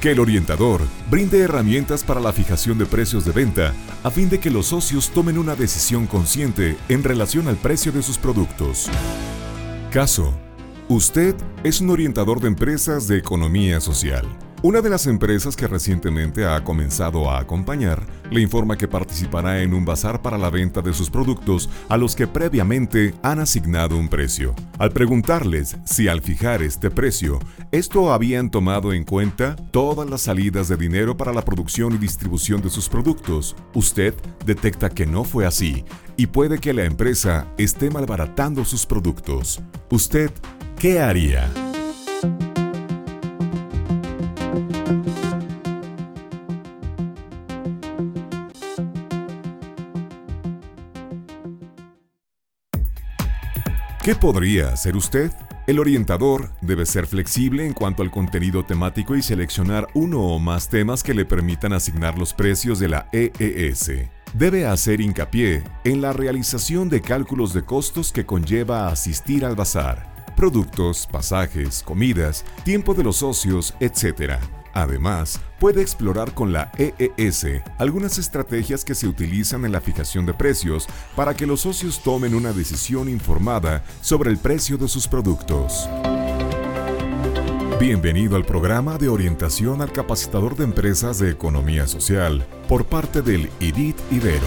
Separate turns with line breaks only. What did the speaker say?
Que el orientador brinde herramientas para la fijación de precios de venta a fin de que los socios tomen una decisión consciente en relación al precio de sus productos. Caso. Usted es un orientador de empresas de economía social. Una de las empresas que recientemente ha comenzado a acompañar le informa que participará en un bazar para la venta de sus productos a los que previamente han asignado un precio. Al preguntarles si al fijar este precio, esto habían tomado en cuenta todas las salidas de dinero para la producción y distribución de sus productos, usted detecta que no fue así y puede que la empresa esté malbaratando sus productos. ¿Usted qué haría? ¿Qué podría hacer usted? El orientador debe ser flexible en cuanto al contenido temático y seleccionar uno o más temas que le permitan asignar los precios de la EES. Debe hacer hincapié en la realización de cálculos de costos que conlleva asistir al bazar, productos, pasajes, comidas, tiempo de los socios, etc. Además, puede explorar con la EES algunas estrategias que se utilizan en la fijación de precios para que los socios tomen una decisión informada sobre el precio de sus productos. Bienvenido al programa de orientación al capacitador de empresas de economía social por parte del IDIT Ibero.